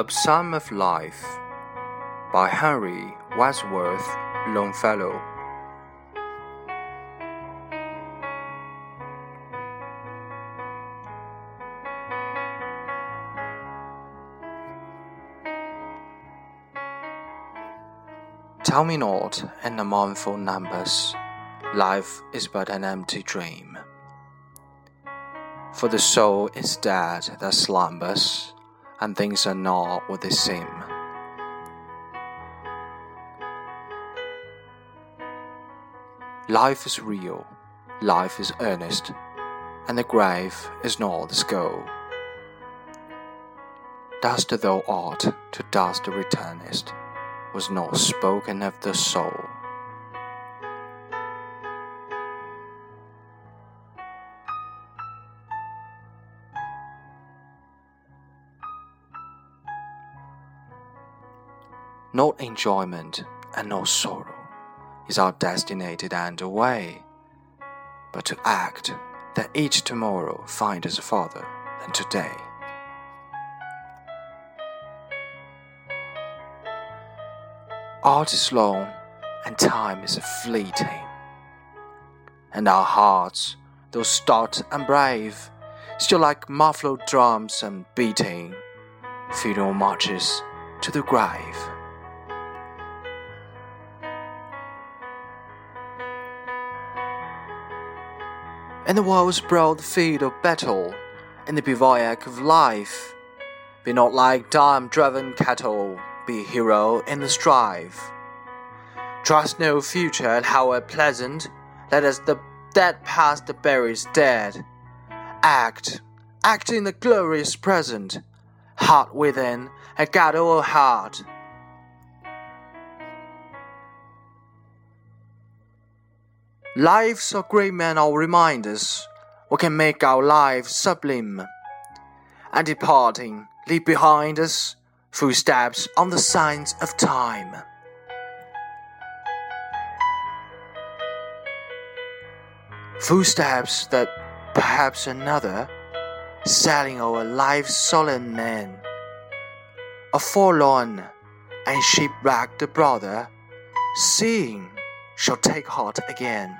A Psalm of Life by Henry Wadsworth Longfellow. Tell me not in the mournful numbers, life is but an empty dream. For the soul is dead that slumbers and things are not what they seem. Life is real, life is earnest, and the grave is not the skull. Dust thou art, to dust returnest, was not spoken of the soul. Not enjoyment and not sorrow is our destinated end away, but to act that each tomorrow find us farther than today. Art is long and time is fleeting, and our hearts, though stout and brave, still like muffled drums and beating, funeral marches to the grave. In the world's broad field of battle, in the bivouac of life. Be not like time driven cattle, be hero in the strife. Trust no future, and however pleasant, let us the dead past bury dead. Act, act in the glorious present, heart within, a God heart. Lives of great men are reminders what can make our lives sublime. And departing, leave behind us footsteps on the signs of time. Footsteps that perhaps another, sailing over life's sullen man, a forlorn and shipwrecked brother, seeing shall take heart again.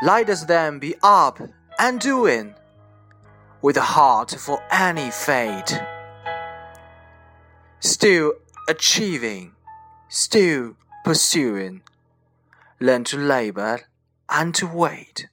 Let us then be up and doing, with a heart for any fate. Still achieving, still pursuing, learn to labor and to wait.